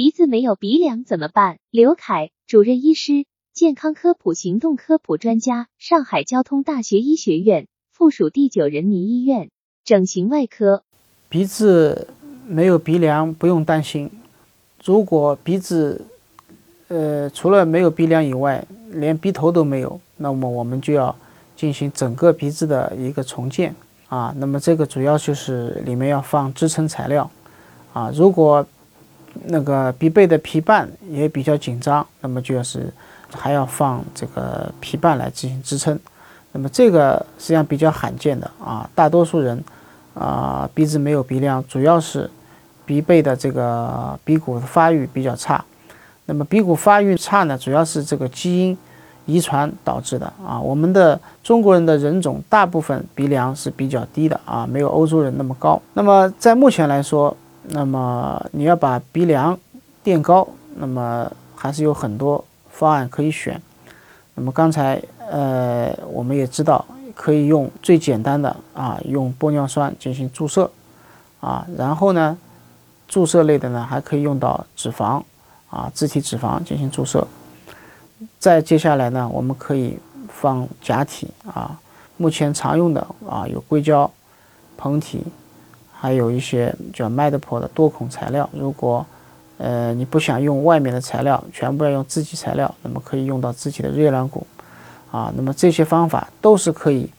鼻子没有鼻梁怎么办？刘凯，主任医师，健康科普行动科普专家，上海交通大学医学院附属第九人民医院整形外科。鼻子没有鼻梁不用担心，如果鼻子呃除了没有鼻梁以外，连鼻头都没有，那么我们就要进行整个鼻子的一个重建啊。那么这个主要就是里面要放支撑材料啊。如果那个鼻背的皮瓣也比较紧张，那么就是还要放这个皮瓣来进行支撑。那么这个实际上比较罕见的啊，大多数人啊鼻子没有鼻梁，主要是鼻背的这个鼻骨发育比较差。那么鼻骨发育差呢，主要是这个基因遗传导致的啊。我们的中国人的人种大部分鼻梁是比较低的啊，没有欧洲人那么高。那么在目前来说，那么你要把鼻梁垫高，那么还是有很多方案可以选。那么刚才呃我们也知道，可以用最简单的啊，用玻尿酸进行注射啊，然后呢，注射类的呢还可以用到脂肪啊，自体脂肪进行注射。再接下来呢，我们可以放假体啊，目前常用的啊有硅胶、膨体。还有一些叫 Medipro 的多孔材料，如果呃你不想用外面的材料，全部要用自己材料，那么可以用到自己的肋软骨啊。那么这些方法都是可以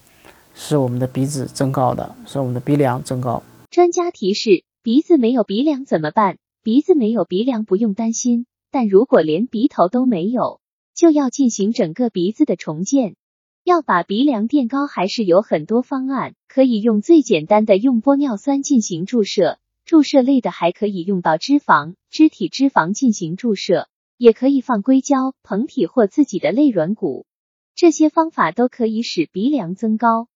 使我们的鼻子增高的，使我们的鼻梁增高。专家提示：鼻子没有鼻梁怎么办？鼻子没有鼻梁不用担心，但如果连鼻头都没有，就要进行整个鼻子的重建。要把鼻梁垫高，还是有很多方案，可以用最简单的用玻尿酸进行注射，注射类的还可以用到脂肪、肢体脂肪进行注射，也可以放硅胶、膨体或自己的肋软骨，这些方法都可以使鼻梁增高。